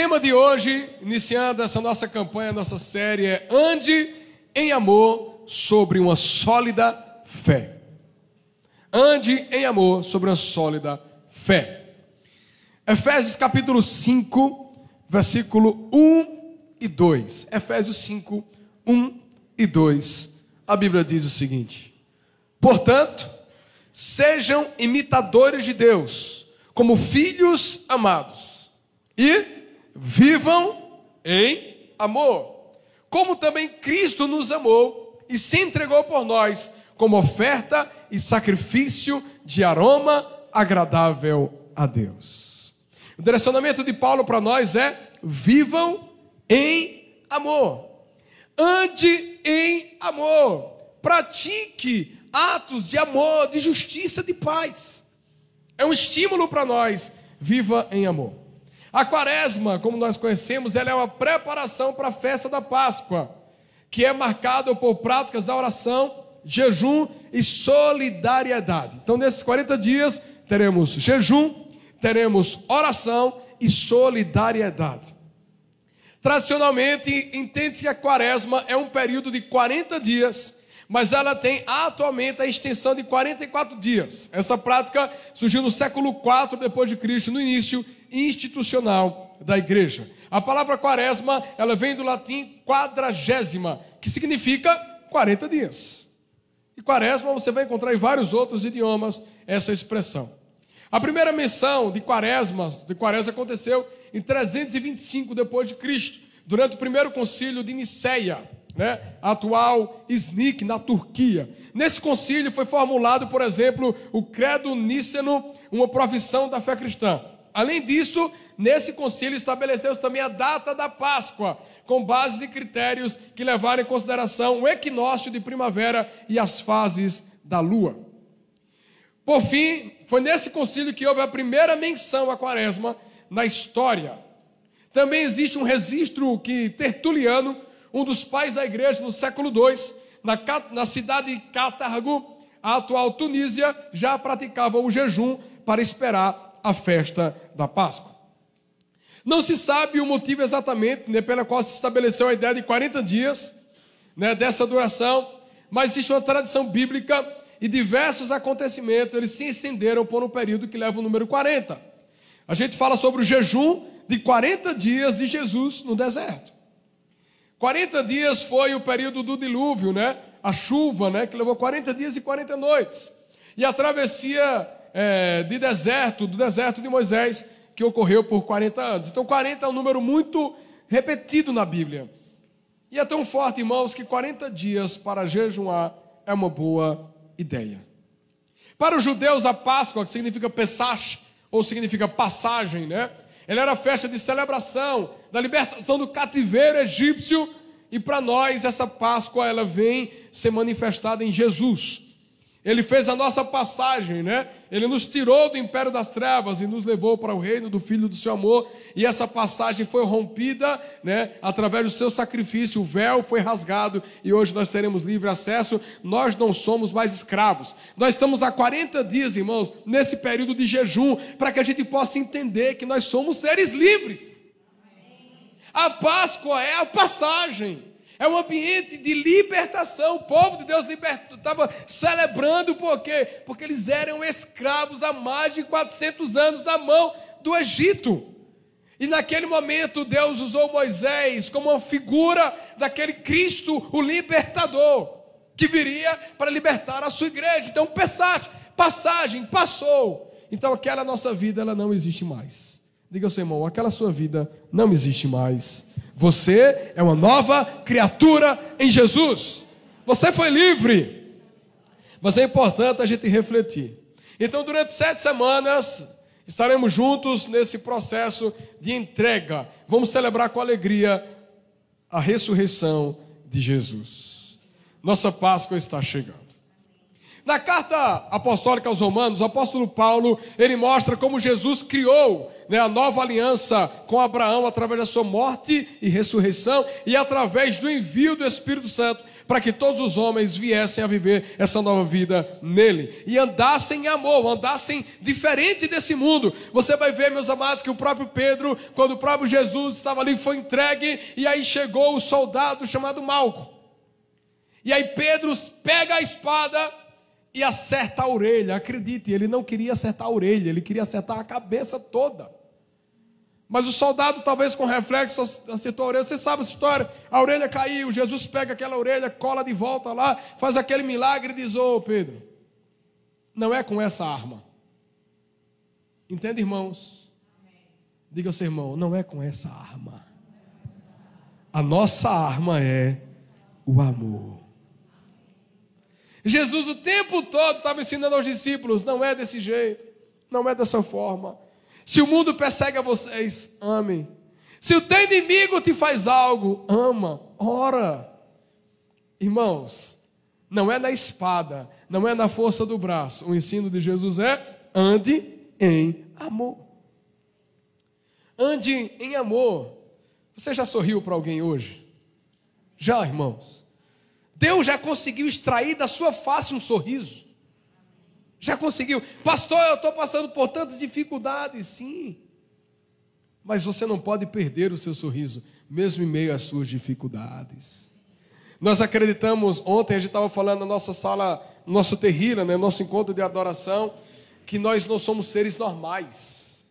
tema de hoje, iniciando essa nossa campanha, nossa série, é Ande em amor sobre uma sólida fé. Ande em amor sobre uma sólida fé. Efésios capítulo 5, versículo 1 e 2. Efésios 5, 1 e 2. A Bíblia diz o seguinte: Portanto, sejam imitadores de Deus, como filhos amados, e vivam em amor, como também Cristo nos amou e se entregou por nós como oferta e sacrifício de aroma agradável a Deus. O direcionamento de Paulo para nós é: vivam em amor, ande em amor, pratique atos de amor, de justiça, de paz. É um estímulo para nós, viva em amor. A quaresma, como nós conhecemos, ela é uma preparação para a festa da Páscoa, que é marcada por práticas da oração, jejum e solidariedade. Então, nesses 40 dias, teremos jejum, teremos oração e solidariedade. Tradicionalmente, entende-se que a quaresma é um período de 40 dias, mas ela tem atualmente a extensão de 44 dias. Essa prática surgiu no século IV depois de Cristo, no início institucional da igreja. A palavra quaresma, ela vem do latim quadragésima, que significa 40 dias. E quaresma você vai encontrar em vários outros idiomas essa expressão. A primeira menção de quaresma, de quaresma aconteceu em 325 depois de Cristo, durante o primeiro concílio de Niceia, né? atual Iznik na Turquia. Nesse concílio foi formulado, por exemplo, o credo níceno, uma profissão da fé cristã. Além disso, nesse concílio estabeleceu-se também a data da Páscoa, com bases e critérios que levaram em consideração o equinócio de primavera e as fases da lua. Por fim, foi nesse concílio que houve a primeira menção à quaresma na história. Também existe um registro que Tertuliano, um dos pais da igreja no século II, na, na cidade de Catargo, a atual Tunísia, já praticava o jejum para esperar a festa da Páscoa. Não se sabe o motivo exatamente né, pela qual se estabeleceu a ideia de 40 dias né, dessa duração, mas existe uma tradição bíblica e diversos acontecimentos eles se estenderam por um período que leva o número 40. A gente fala sobre o jejum de 40 dias de Jesus no deserto. 40 dias foi o período do dilúvio, né? A chuva, né? Que levou 40 dias e 40 noites. E a travessia é, de deserto, do deserto de Moisés, que ocorreu por 40 anos. Então, 40 é um número muito repetido na Bíblia. E é tão forte, irmãos, que 40 dias para jejuar é uma boa ideia. Para os judeus, a Páscoa, que significa Pesach, ou significa passagem, né? Ela era a festa de celebração da libertação do cativeiro egípcio, e para nós essa Páscoa ela vem ser manifestada em Jesus. Ele fez a nossa passagem, né? Ele nos tirou do império das trevas e nos levou para o reino do Filho do seu amor. E essa passagem foi rompida, né? Através do seu sacrifício, o véu foi rasgado e hoje nós teremos livre acesso. Nós não somos mais escravos. Nós estamos há 40 dias, irmãos, nesse período de jejum, para que a gente possa entender que nós somos seres livres. A Páscoa é a passagem. É um ambiente de libertação. O povo de Deus estava celebrando por quê? Porque eles eram escravos há mais de 400 anos na mão do Egito. E naquele momento Deus usou Moisés como uma figura daquele Cristo, o libertador, que viria para libertar a sua igreja. Então, passagem, passagem, passou. Então, aquela nossa vida, ela não existe mais. Diga ao seu irmão, aquela sua vida não existe mais. Você é uma nova criatura em Jesus. Você foi livre. Mas é importante a gente refletir. Então, durante sete semanas, estaremos juntos nesse processo de entrega. Vamos celebrar com alegria a ressurreição de Jesus. Nossa Páscoa está chegando. Na carta apostólica aos Romanos, o apóstolo Paulo, ele mostra como Jesus criou né, a nova aliança com Abraão através da sua morte e ressurreição e através do envio do Espírito Santo para que todos os homens viessem a viver essa nova vida nele e andassem em amor, andassem diferente desse mundo. Você vai ver, meus amados, que o próprio Pedro, quando o próprio Jesus estava ali, foi entregue e aí chegou o soldado chamado Malco. E aí Pedro pega a espada e acerta a orelha. Acredite, ele não queria acertar a orelha, ele queria acertar a cabeça toda. Mas o soldado, talvez com reflexo, acertou a orelha. Você sabe essa história? A orelha caiu, Jesus pega aquela orelha, cola de volta lá, faz aquele milagre e diz: Ô oh, Pedro, não é com essa arma. Entende, irmãos? Diga ao seu irmão: não é com essa arma. A nossa arma é o amor. Jesus o tempo todo estava ensinando aos discípulos: não é desse jeito, não é dessa forma. Se o mundo persegue a vocês, amem. Se o teu inimigo te faz algo, ama, ora. Irmãos, não é na espada, não é na força do braço. O ensino de Jesus é: ande em amor. Ande em amor. Você já sorriu para alguém hoje? Já, irmãos? Deus já conseguiu extrair da sua face um sorriso. Já conseguiu. Pastor, eu estou passando por tantas dificuldades, sim. Mas você não pode perder o seu sorriso, mesmo em meio às suas dificuldades. Nós acreditamos, ontem a gente estava falando na nossa sala, nosso terreiro, né, nosso encontro de adoração, que nós não somos seres normais.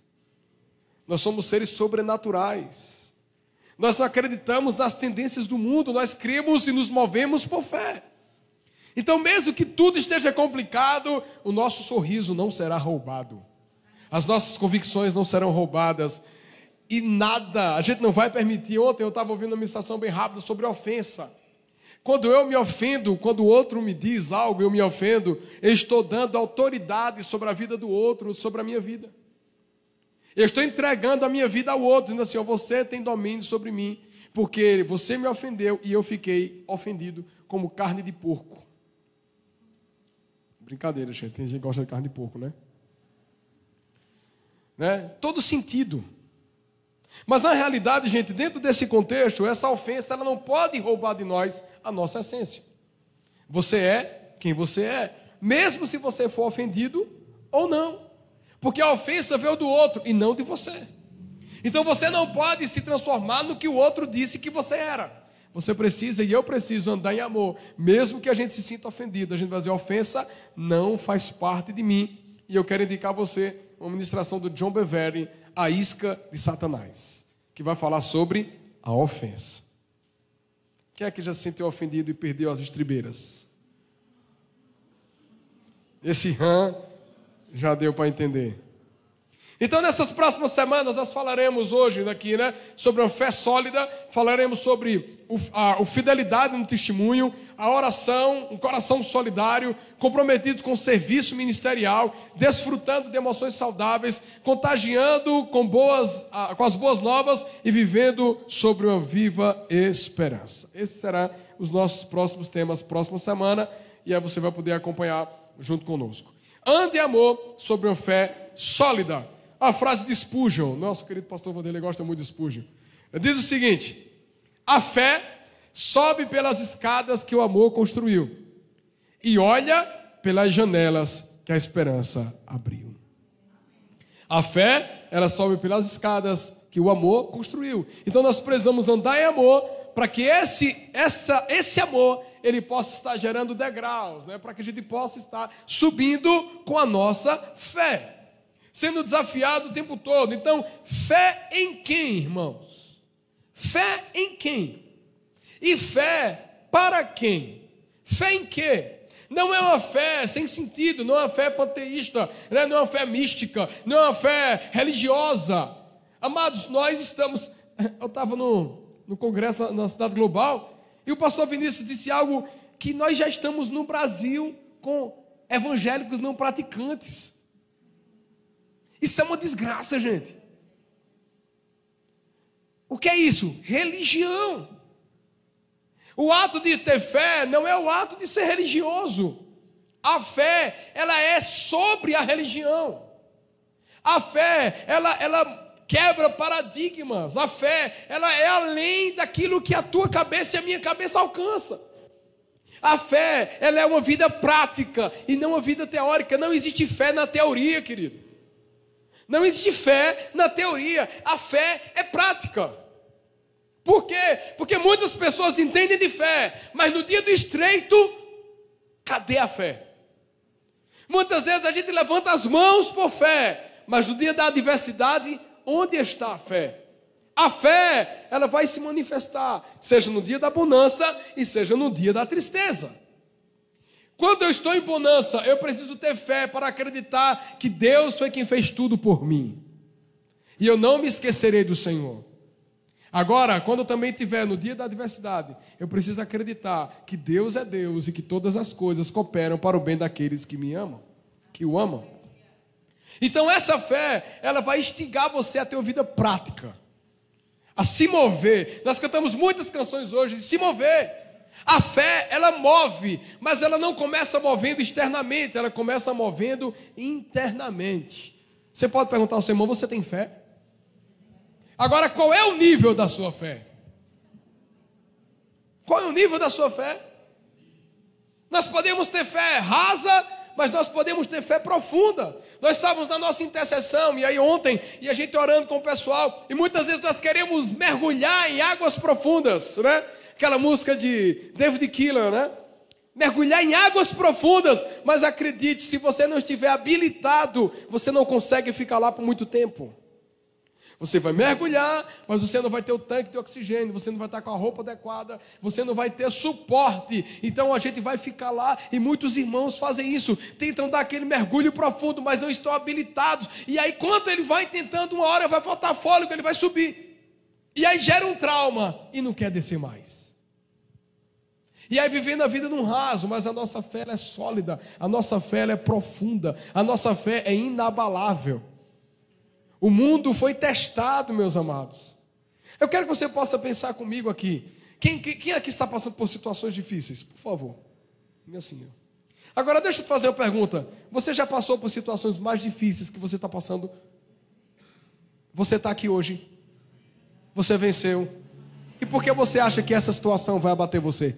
Nós somos seres sobrenaturais. Nós não acreditamos nas tendências do mundo, nós cremos e nos movemos por fé. Então, mesmo que tudo esteja complicado, o nosso sorriso não será roubado, as nossas convicções não serão roubadas, e nada, a gente não vai permitir. Ontem eu estava ouvindo uma ministração bem rápida sobre ofensa. Quando eu me ofendo, quando o outro me diz algo, eu me ofendo, eu estou dando autoridade sobre a vida do outro, sobre a minha vida. Eu estou entregando a minha vida ao outro, dizendo assim: ó, você tem domínio sobre mim, porque você me ofendeu e eu fiquei ofendido como carne de porco. Brincadeira, gente. Tem gente que gosta de carne de porco, né? né? Todo sentido. Mas na realidade, gente, dentro desse contexto, essa ofensa ela não pode roubar de nós a nossa essência. Você é quem você é, mesmo se você for ofendido ou não. Porque a ofensa veio do outro e não de você. Então você não pode se transformar no que o outro disse que você era. Você precisa e eu preciso andar em amor, mesmo que a gente se sinta ofendido. A gente vai dizer: ofensa não faz parte de mim. E eu quero indicar a você uma ministração do John Bevere, A Isca de Satanás, que vai falar sobre a ofensa. Quem é que já se sentiu ofendido e perdeu as estribeiras? Esse rã já deu para entender. Então, nessas próximas semanas, nós falaremos hoje aqui, né, sobre uma fé sólida, falaremos sobre o, a, a fidelidade no testemunho, a oração, um coração solidário, comprometido com o serviço ministerial, desfrutando de emoções saudáveis, contagiando com, boas, com as boas novas e vivendo sobre uma viva esperança. Esses serão os nossos próximos temas, próxima semana, e aí você vai poder acompanhar junto conosco. Ande em amor sobre uma fé sólida. A frase de Spurgeon, nosso querido pastor Vanderlei gosta muito de Spurgeon. Diz o seguinte: a fé sobe pelas escadas que o amor construiu e olha pelas janelas que a esperança abriu. A fé, ela sobe pelas escadas que o amor construiu. Então nós precisamos andar em amor para que esse, essa, esse amor ele possa estar gerando degraus, né, para que a gente possa estar subindo com a nossa fé, sendo desafiado o tempo todo. Então, fé em quem, irmãos? Fé em quem? E fé para quem? Fé em quê? Não é uma fé sem sentido, não é uma fé panteísta, né? não é uma fé mística, não é uma fé religiosa. Amados, nós estamos. Eu estava no, no congresso na Cidade Global e o pastor Vinícius disse algo que nós já estamos no Brasil com evangélicos não praticantes. Isso é uma desgraça, gente. O que é isso? Religião. O ato de ter fé não é o ato de ser religioso. A fé, ela é sobre a religião. A fé, ela, ela quebra paradigmas. A fé, ela é além daquilo que a tua cabeça e a minha cabeça alcança. A fé, ela é uma vida prática e não uma vida teórica. Não existe fé na teoria, querido. Não existe fé na teoria. A fé é prática. Por quê? Porque muitas pessoas entendem de fé, mas no dia do estreito, cadê a fé? Muitas vezes a gente levanta as mãos por fé, mas no dia da adversidade, onde está a fé? A fé, ela vai se manifestar, seja no dia da bonança e seja no dia da tristeza. Quando eu estou em bonança, eu preciso ter fé para acreditar que Deus foi quem fez tudo por mim. E eu não me esquecerei do Senhor. Agora, quando eu também estiver no dia da adversidade, eu preciso acreditar que Deus é Deus e que todas as coisas cooperam para o bem daqueles que me amam, que o amam. Então essa fé, ela vai instigar você a ter uma vida prática, a se mover. Nós cantamos muitas canções hoje de se mover. A fé, ela move, mas ela não começa movendo externamente, ela começa movendo internamente. Você pode perguntar ao seu irmão: você tem fé? Agora, qual é o nível da sua fé? Qual é o nível da sua fé? Nós podemos ter fé rasa, mas nós podemos ter fé profunda. Nós estávamos na nossa intercessão, e aí ontem, e a gente orando com o pessoal, e muitas vezes nós queremos mergulhar em águas profundas, né? Aquela música de David Keeler, né? Mergulhar em águas profundas, mas acredite, se você não estiver habilitado, você não consegue ficar lá por muito tempo. Você vai mergulhar, mas você não vai ter o tanque de oxigênio, você não vai estar com a roupa adequada, você não vai ter suporte. Então a gente vai ficar lá e muitos irmãos fazem isso, tentam dar aquele mergulho profundo, mas não estão habilitados. E aí, quando ele vai tentando, uma hora vai faltar fôlego, ele vai subir. E aí gera um trauma e não quer descer mais. E aí vivendo a vida num raso, mas a nossa fé é sólida, a nossa fé é profunda, a nossa fé é inabalável. O mundo foi testado, meus amados. Eu quero que você possa pensar comigo aqui. Quem, quem, quem aqui está passando por situações difíceis? Por favor. Assim. Agora deixa eu te fazer uma pergunta. Você já passou por situações mais difíceis que você está passando? Você está aqui hoje. Você venceu. E por que você acha que essa situação vai abater você?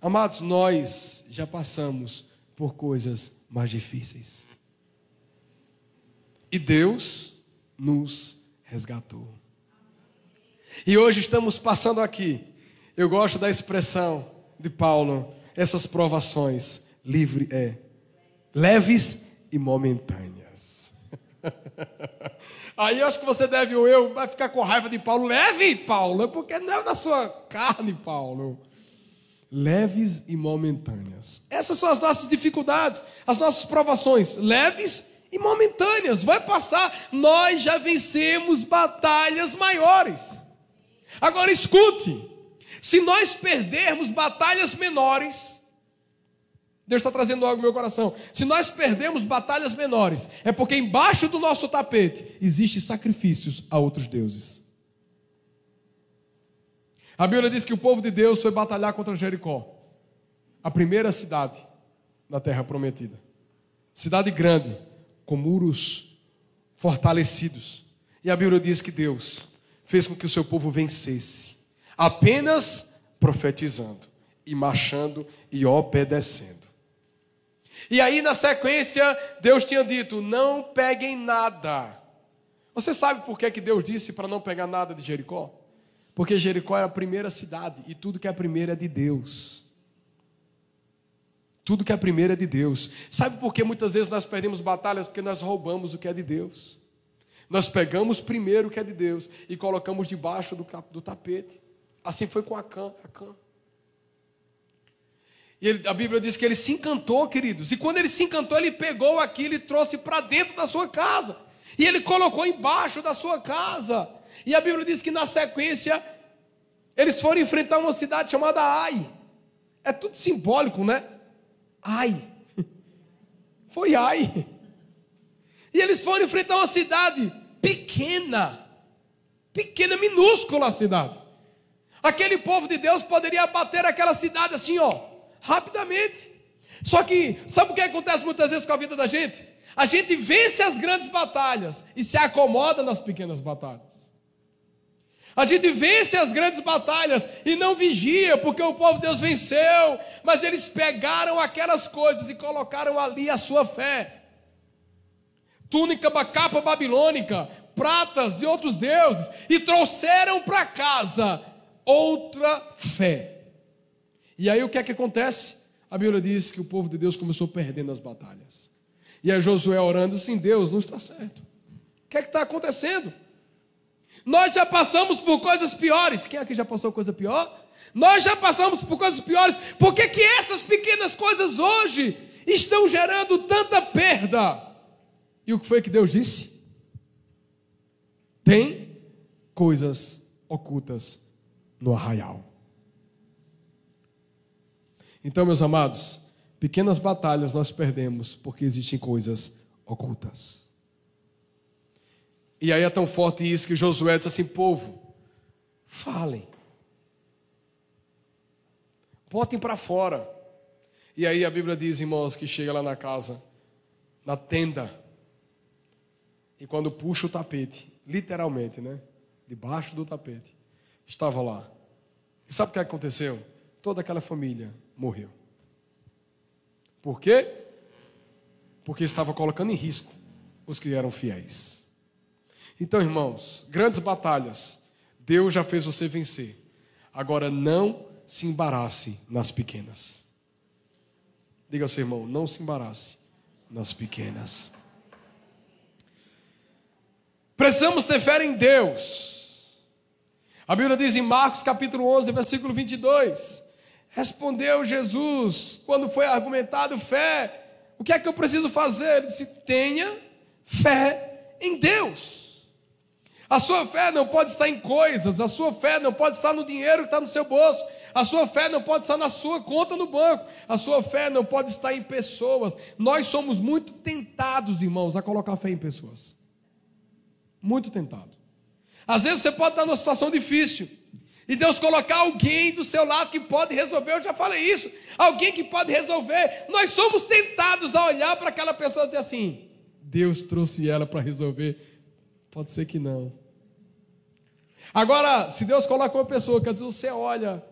Amados, nós já passamos por coisas mais difíceis. E Deus nos resgatou. E hoje estamos passando aqui. Eu gosto da expressão de Paulo, essas provações livre é leves e momentâneas. Aí eu acho que você deve ou eu vai ficar com raiva de Paulo, leve, Paulo, porque não é da sua carne, Paulo. Leves e momentâneas. Essas são as nossas dificuldades, as nossas provações, leves e momentâneas, vai passar. Nós já vencemos batalhas maiores. Agora escute: se nós perdermos batalhas menores, Deus está trazendo algo no meu coração. Se nós perdemos batalhas menores, é porque embaixo do nosso tapete existem sacrifícios a outros deuses. A Bíblia diz que o povo de Deus foi batalhar contra Jericó, a primeira cidade na terra prometida. Cidade grande, com muros fortalecidos. E a Bíblia diz que Deus fez com que o seu povo vencesse, apenas profetizando e marchando e obedecendo. E aí, na sequência, Deus tinha dito: não peguem nada. Você sabe por que, que Deus disse para não pegar nada de Jericó? Porque Jericó é a primeira cidade e tudo que é primeiro é de Deus. Tudo que é primeiro é de Deus. Sabe por que muitas vezes nós perdemos batalhas? Porque nós roubamos o que é de Deus. Nós pegamos primeiro o que é de Deus e colocamos debaixo do, tapete. Assim foi com Acã. Acã. E ele, a Bíblia diz que ele se encantou, queridos. E quando ele se encantou, ele pegou aquilo e trouxe para dentro da sua casa. E ele colocou embaixo da sua casa. E a Bíblia diz que na sequência, eles foram enfrentar uma cidade chamada Ai. É tudo simbólico, né? Ai. Foi ai. E eles foram enfrentar uma cidade pequena. Pequena, minúscula a cidade. Aquele povo de Deus poderia bater aquela cidade assim, ó, rapidamente. Só que, sabe o que acontece muitas vezes com a vida da gente? A gente vence as grandes batalhas e se acomoda nas pequenas batalhas. A gente vence as grandes batalhas e não vigia, porque o povo de Deus venceu, mas eles pegaram aquelas coisas e colocaram ali a sua fé. Túnica, capa babilônica, pratas de outros deuses, e trouxeram para casa outra fé. E aí o que é que acontece? A Bíblia diz que o povo de Deus começou perdendo as batalhas. E aí Josué orando assim: Deus, não está certo. O que é que está acontecendo? Nós já passamos por coisas piores. Quem aqui já passou coisa pior? Nós já passamos por coisas piores. Por que, que essas pequenas coisas hoje estão gerando tanta perda? E o que foi que Deus disse? Tem coisas ocultas no arraial. Então, meus amados, pequenas batalhas nós perdemos porque existem coisas ocultas. E aí é tão forte isso que Josué disse assim: povo, falem, botem para fora. E aí a Bíblia diz, irmãos, que chega lá na casa, na tenda, e quando puxa o tapete, literalmente, né? Debaixo do tapete, estava lá. E sabe o que aconteceu? Toda aquela família morreu. Por quê? Porque estava colocando em risco os que eram fiéis. Então, irmãos, grandes batalhas, Deus já fez você vencer. Agora não se embarace nas pequenas. Diga ao seu irmão, não se embarace nas pequenas. Precisamos ter fé em Deus. A Bíblia diz em Marcos capítulo 11, versículo 22. Respondeu Jesus, quando foi argumentado fé, o que é que eu preciso fazer? Ele disse: tenha fé em Deus. A sua fé não pode estar em coisas, a sua fé não pode estar no dinheiro que está no seu bolso, a sua fé não pode estar na sua conta no banco, a sua fé não pode estar em pessoas. Nós somos muito tentados, irmãos, a colocar fé em pessoas. Muito tentado. Às vezes você pode estar numa situação difícil. E Deus colocar alguém do seu lado que pode resolver, eu já falei isso. Alguém que pode resolver. Nós somos tentados a olhar para aquela pessoa e dizer assim: Deus trouxe ela para resolver. Pode ser que não. Agora, se Deus coloca uma pessoa que às vezes você olha,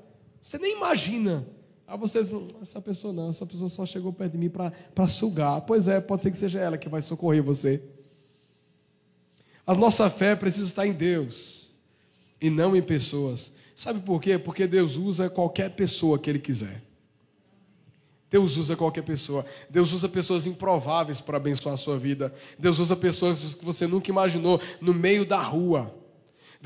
você nem imagina. Ah, vocês, essa pessoa não, essa pessoa só chegou perto de mim para sugar. Pois é, pode ser que seja ela que vai socorrer você. A nossa fé precisa estar em Deus e não em pessoas. Sabe por quê? Porque Deus usa qualquer pessoa que Ele quiser. Deus usa qualquer pessoa. Deus usa pessoas improváveis para abençoar a sua vida. Deus usa pessoas que você nunca imaginou no meio da rua.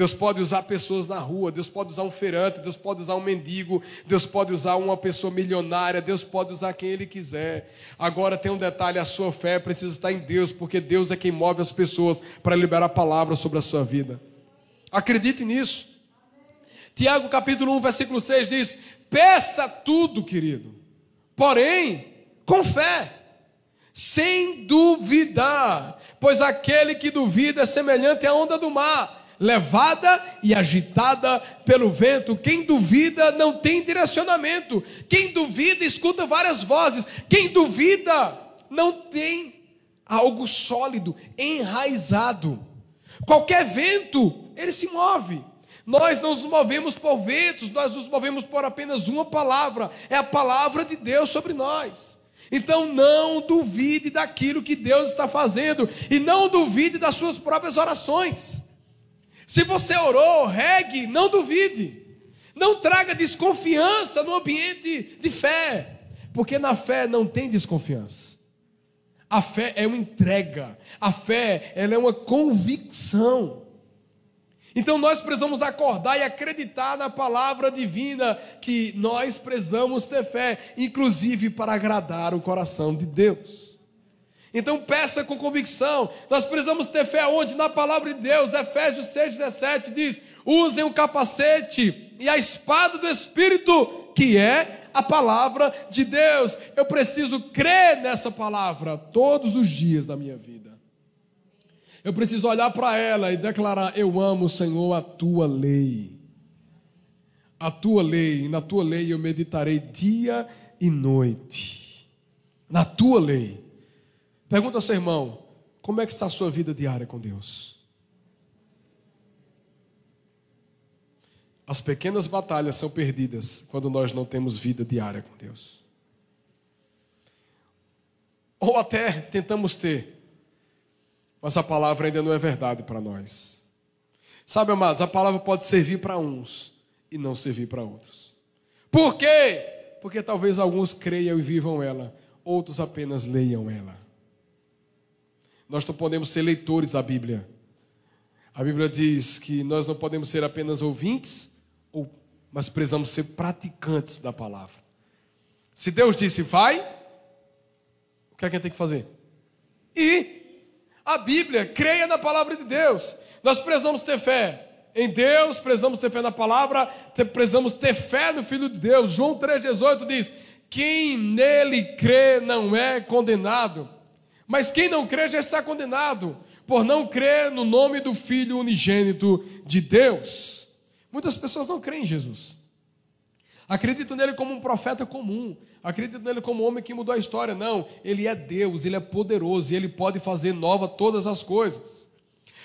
Deus pode usar pessoas na rua, Deus pode usar um feirante, Deus pode usar um mendigo, Deus pode usar uma pessoa milionária, Deus pode usar quem Ele quiser. Agora tem um detalhe: a sua fé precisa estar em Deus, porque Deus é quem move as pessoas para liberar palavras sobre a sua vida. Acredite nisso. Tiago capítulo 1, versículo 6 diz: Peça tudo, querido porém com fé, sem duvidar, pois aquele que duvida é semelhante à onda do mar, levada e agitada pelo vento. Quem duvida não tem direcionamento, quem duvida escuta várias vozes, quem duvida não tem algo sólido, enraizado. Qualquer vento, ele se move. Nós não nos movemos por ventos, nós nos movemos por apenas uma palavra, é a palavra de Deus sobre nós. Então não duvide daquilo que Deus está fazendo e não duvide das suas próprias orações. Se você orou, regue, não duvide. Não traga desconfiança no ambiente de fé, porque na fé não tem desconfiança. A fé é uma entrega, a fé ela é uma convicção. Então nós precisamos acordar e acreditar na palavra divina que nós precisamos ter fé, inclusive para agradar o coração de Deus. Então peça com convicção. Nós precisamos ter fé onde? Na palavra de Deus. Efésios 6:17 diz: "Usem o capacete e a espada do espírito, que é a palavra de Deus". Eu preciso crer nessa palavra todos os dias da minha vida. Eu preciso olhar para ela e declarar: Eu amo, Senhor, a tua lei. a tua lei, na tua lei eu meditarei dia e noite. Na tua lei. Pergunta ao seu irmão: como é que está a sua vida diária com Deus? As pequenas batalhas são perdidas quando nós não temos vida diária com Deus. Ou até tentamos ter, mas a palavra ainda não é verdade para nós. Sabe, amados, a palavra pode servir para uns e não servir para outros. Por quê? Porque talvez alguns creiam e vivam ela, outros apenas leiam ela. Nós não podemos ser leitores da Bíblia. A Bíblia diz que nós não podemos ser apenas ouvintes, mas precisamos ser praticantes da palavra. Se Deus disse vai, o que é que tem que fazer? E a Bíblia, creia na palavra de Deus. Nós precisamos ter fé em Deus, precisamos ter fé na palavra, precisamos ter fé no Filho de Deus. João 3,18 diz: Quem nele crê não é condenado, mas quem não crê já está condenado, por não crer no nome do Filho unigênito de Deus. Muitas pessoas não creem em Jesus. Acreditam nele como um profeta comum. Acreditam nele como um homem que mudou a história. Não, ele é Deus, ele é poderoso e ele pode fazer nova todas as coisas.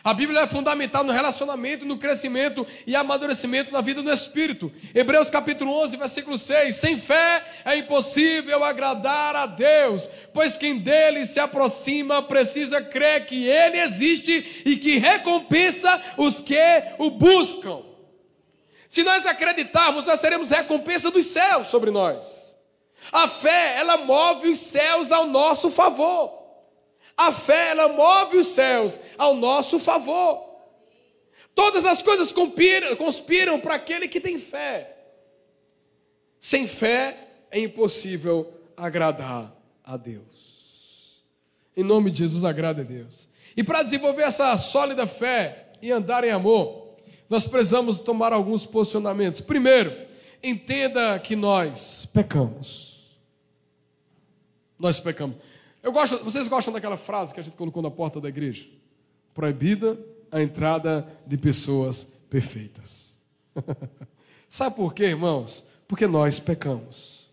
A Bíblia é fundamental no relacionamento, no crescimento e amadurecimento na vida do Espírito. Hebreus capítulo 11, versículo 6. Sem fé é impossível agradar a Deus, pois quem dele se aproxima precisa crer que ele existe e que recompensa os que o buscam. Se nós acreditarmos, nós teremos recompensa dos céus sobre nós. A fé, ela move os céus ao nosso favor. A fé, ela move os céus ao nosso favor. Todas as coisas conspiram, conspiram para aquele que tem fé. Sem fé é impossível agradar a Deus. Em nome de Jesus, agrade a Deus. E para desenvolver essa sólida fé e andar em amor, nós precisamos tomar alguns posicionamentos. Primeiro, entenda que nós pecamos. Nós pecamos. Eu gosto, vocês gostam daquela frase que a gente colocou na porta da igreja? Proibida a entrada de pessoas perfeitas. Sabe por quê, irmãos? Porque nós pecamos.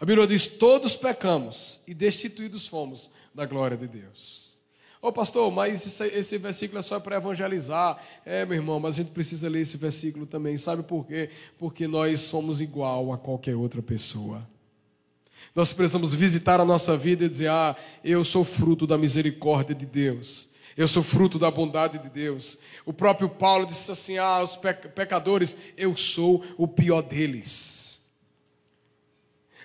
A Bíblia diz: todos pecamos e destituídos fomos da glória de Deus. Ô oh, pastor, mas esse, esse versículo é só para evangelizar. É, meu irmão, mas a gente precisa ler esse versículo também. Sabe por quê? Porque nós somos igual a qualquer outra pessoa. Nós precisamos visitar a nossa vida e dizer: Ah, eu sou fruto da misericórdia de Deus. Eu sou fruto da bondade de Deus. O próprio Paulo disse assim: Ah, os pecadores, eu sou o pior deles.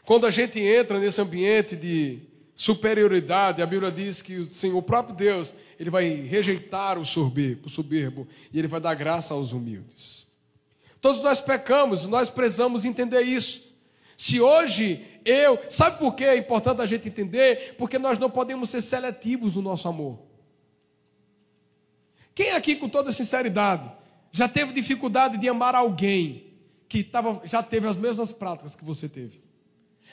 Quando a gente entra nesse ambiente de superioridade, a Bíblia diz que o próprio Deus, ele vai rejeitar o soberbo, o soberbo e ele vai dar graça aos humildes. Todos nós pecamos, nós precisamos entender isso. Se hoje eu, sabe por que é importante a gente entender? Porque nós não podemos ser seletivos no nosso amor. Quem aqui, com toda sinceridade, já teve dificuldade de amar alguém que tava, já teve as mesmas práticas que você teve?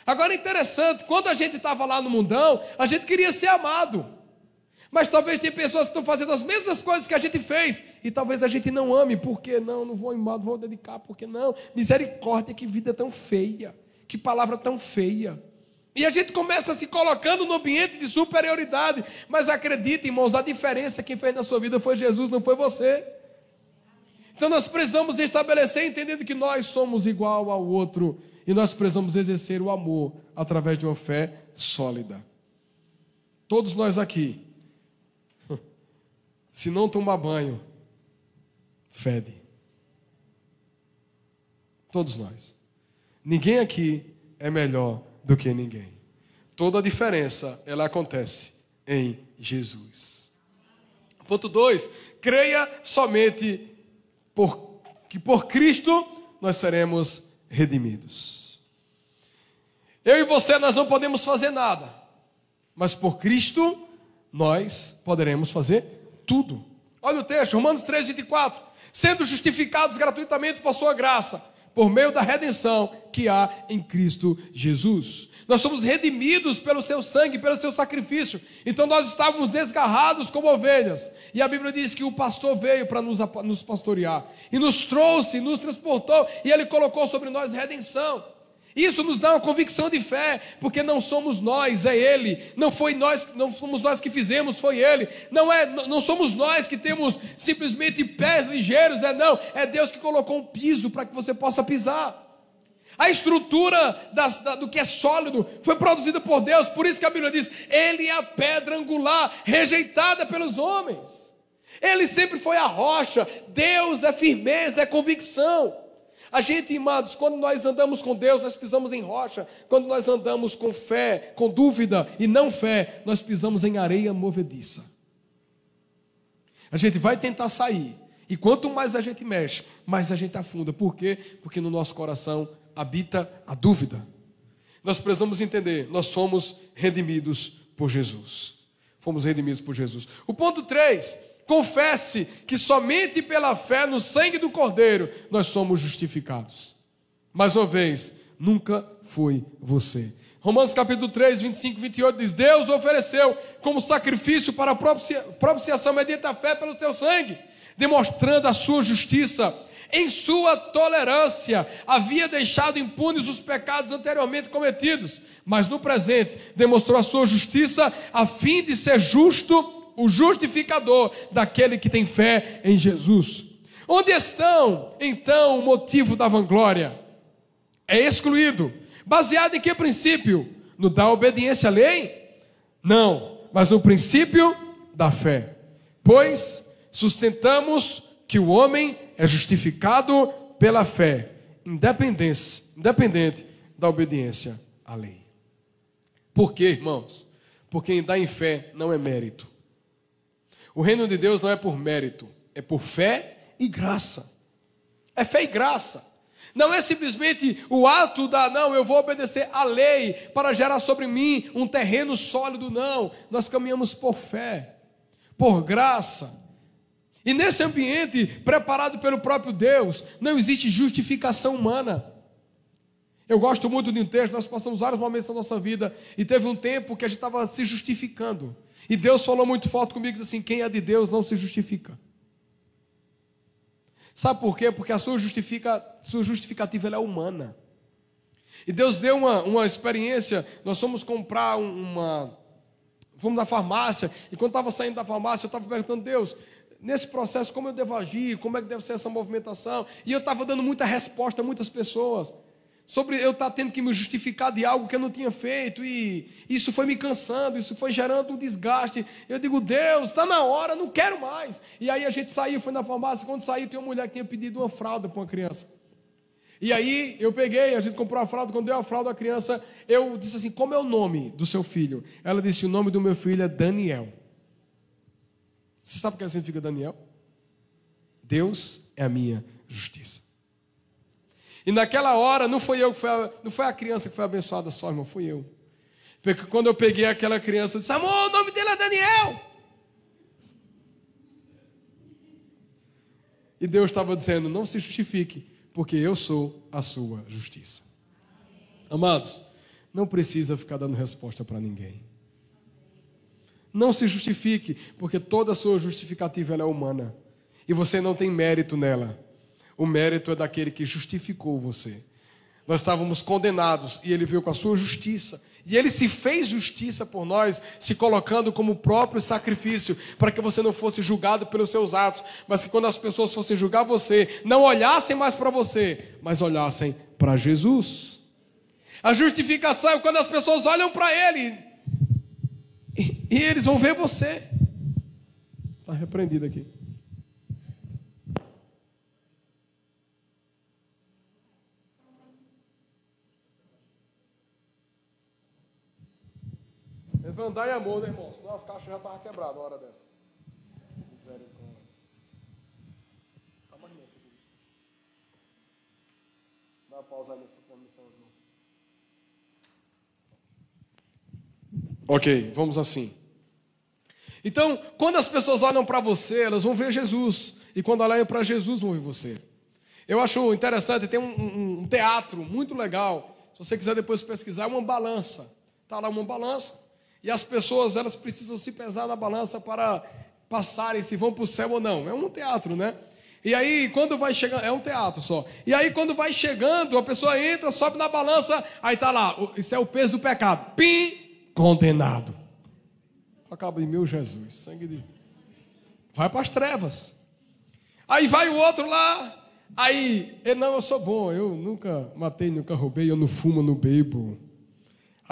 Agora é interessante, quando a gente estava lá no mundão, a gente queria ser amado. Mas talvez tem pessoas que estão fazendo as mesmas coisas que a gente fez. E talvez a gente não ame. Por que não? Não vou amar, não vou dedicar. Por que não? Misericórdia, que vida tão feia. Que palavra tão feia. E a gente começa se colocando no ambiente de superioridade. Mas acredite, irmãos, a diferença que fez na sua vida foi Jesus, não foi você. Então nós precisamos estabelecer, entendendo que nós somos igual ao outro e nós precisamos exercer o amor através de uma fé sólida. Todos nós aqui, se não tomar banho, fede. Todos nós. Ninguém aqui é melhor do que ninguém. Toda a diferença, ela acontece em Jesus. Ponto 2. Creia somente por, que por Cristo nós seremos redimidos. Eu e você, nós não podemos fazer nada, mas por Cristo nós poderemos fazer tudo. Olha o texto, Romanos 3, 24. Sendo justificados gratuitamente por sua graça, por meio da redenção que há em Cristo Jesus. Nós somos redimidos pelo seu sangue, pelo seu sacrifício. Então nós estávamos desgarrados como ovelhas. E a Bíblia diz que o pastor veio para nos, nos pastorear e nos trouxe, nos transportou e ele colocou sobre nós redenção. Isso nos dá uma convicção de fé, porque não somos nós, é Ele. Não foi nós, não fomos nós que fizemos, foi Ele. Não é, não somos nós que temos simplesmente pés ligeiros, é não. É Deus que colocou um piso para que você possa pisar. A estrutura das, da, do que é sólido foi produzida por Deus, por isso que a Bíblia diz: Ele é a pedra angular, rejeitada pelos homens. Ele sempre foi a rocha. Deus é firmeza, é convicção. A gente, amados, quando nós andamos com Deus, nós pisamos em rocha. Quando nós andamos com fé, com dúvida e não fé, nós pisamos em areia movediça. A gente vai tentar sair. E quanto mais a gente mexe, mais a gente afunda. Por quê? Porque no nosso coração habita a dúvida. Nós precisamos entender, nós somos redimidos por Jesus. Fomos redimidos por Jesus. O ponto 3 Confesse que somente pela fé no sangue do Cordeiro nós somos justificados. Mais uma vez, nunca foi você. Romanos capítulo 3, 25 e 28 diz: Deus ofereceu como sacrifício para a propiciação mediante a fé pelo seu sangue, demonstrando a sua justiça. Em sua tolerância, havia deixado impunes os pecados anteriormente cometidos, mas no presente demonstrou a sua justiça a fim de ser justo o justificador daquele que tem fé em Jesus. Onde estão, então, o motivo da vanglória? É excluído. Baseado em que princípio? No da obediência à lei? Não, mas no princípio da fé. Pois sustentamos que o homem é justificado pela fé, independente, independente da obediência à lei. Por quê, irmãos? Porque andar em fé não é mérito. O reino de Deus não é por mérito, é por fé e graça. É fé e graça. Não é simplesmente o ato da, não, eu vou obedecer à lei para gerar sobre mim um terreno sólido, não. Nós caminhamos por fé, por graça. E nesse ambiente preparado pelo próprio Deus, não existe justificação humana. Eu gosto muito de um texto, nós passamos vários momentos da nossa vida e teve um tempo que a gente estava se justificando. E Deus falou muito forte comigo, assim: quem é de Deus não se justifica. Sabe por quê? Porque a sua, justifica, sua justificativa é humana. E Deus deu uma, uma experiência. Nós fomos comprar uma. Fomos na farmácia. E quando estava saindo da farmácia, eu estava perguntando, Deus, nesse processo, como eu devo agir? Como é que deve ser essa movimentação? E eu estava dando muita resposta a muitas pessoas sobre eu estar tendo que me justificar de algo que eu não tinha feito, e isso foi me cansando, isso foi gerando um desgaste. Eu digo, Deus, está na hora, não quero mais. E aí a gente saiu, foi na farmácia, quando saiu, tem uma mulher que tinha pedido uma fralda para uma criança. E aí eu peguei, a gente comprou a fralda, quando deu a fralda à criança, eu disse assim: como é o nome do seu filho? Ela disse: o nome do meu filho é Daniel. Você sabe o que significa Daniel? Deus é a minha justiça. E naquela hora, não foi eu que foi a, não foi a criança que foi abençoada só, irmão, fui eu. Porque quando eu peguei aquela criança, eu disse: Amor, o nome dele é Daniel. E Deus estava dizendo: Não se justifique, porque eu sou a sua justiça. Amados, não precisa ficar dando resposta para ninguém. Não se justifique, porque toda a sua justificativa é humana. E você não tem mérito nela. O mérito é daquele que justificou você. Nós estávamos condenados e ele veio com a sua justiça. E ele se fez justiça por nós, se colocando como próprio sacrifício, para que você não fosse julgado pelos seus atos, mas que quando as pessoas fossem julgar você, não olhassem mais para você, mas olhassem para Jesus. A justificação é quando as pessoas olham para ele e, e eles vão ver você. Está repreendido aqui. Deve andar em amor, né, irmão? Senão as caixas já estavam quebradas na hora dessa. Misericórdia. Tá mais nessa aqui. Dá uma pausa aí nessa transmissão. Ok, vamos assim. Então, quando as pessoas olham para você, elas vão ver Jesus. E quando olham para Jesus, vão ver você. Eu acho interessante, tem um, um, um teatro muito legal. Se você quiser depois pesquisar, é uma balança. Está lá uma balança. E as pessoas, elas precisam se pesar na balança para passarem se vão para o céu ou não. É um teatro, né? E aí, quando vai chegando, é um teatro só. E aí, quando vai chegando, a pessoa entra, sobe na balança, aí tá lá, isso é o peso do pecado. Pim, condenado. Acaba de meu Jesus, sangue de. Vai para as trevas. Aí vai o outro lá, aí, não, eu sou bom, eu nunca matei, nunca roubei, eu não fumo, não bebo.